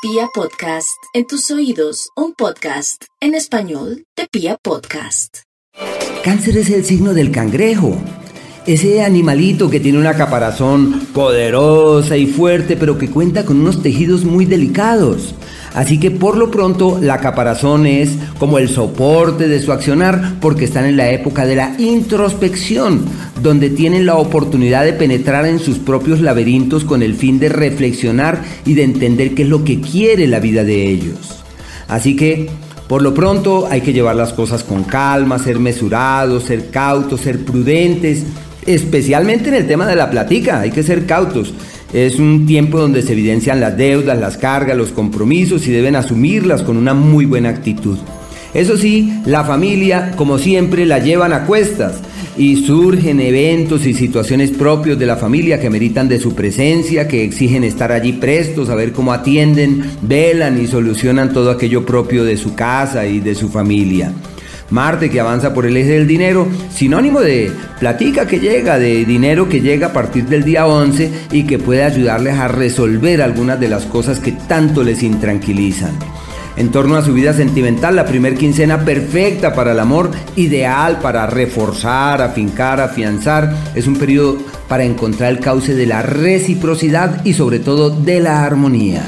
Pia Podcast, en tus oídos, un podcast en español de Pia Podcast. Cáncer es el signo del cangrejo. Ese animalito que tiene una caparazón poderosa y fuerte, pero que cuenta con unos tejidos muy delicados. Así que por lo pronto la caparazón es como el soporte de su accionar porque están en la época de la introspección, donde tienen la oportunidad de penetrar en sus propios laberintos con el fin de reflexionar y de entender qué es lo que quiere la vida de ellos. Así que por lo pronto hay que llevar las cosas con calma, ser mesurados, ser cautos, ser prudentes, especialmente en el tema de la platica, hay que ser cautos. Es un tiempo donde se evidencian las deudas, las cargas, los compromisos y deben asumirlas con una muy buena actitud. Eso sí, la familia, como siempre, la llevan a cuestas y surgen eventos y situaciones propios de la familia que meritan de su presencia, que exigen estar allí prestos, a ver cómo atienden, velan y solucionan todo aquello propio de su casa y de su familia. Marte que avanza por el eje del dinero, sinónimo de platica que llega, de dinero que llega a partir del día 11 y que puede ayudarles a resolver algunas de las cosas que tanto les intranquilizan. En torno a su vida sentimental, la primer quincena perfecta para el amor, ideal para reforzar, afincar, afianzar, es un periodo para encontrar el cauce de la reciprocidad y sobre todo de la armonía.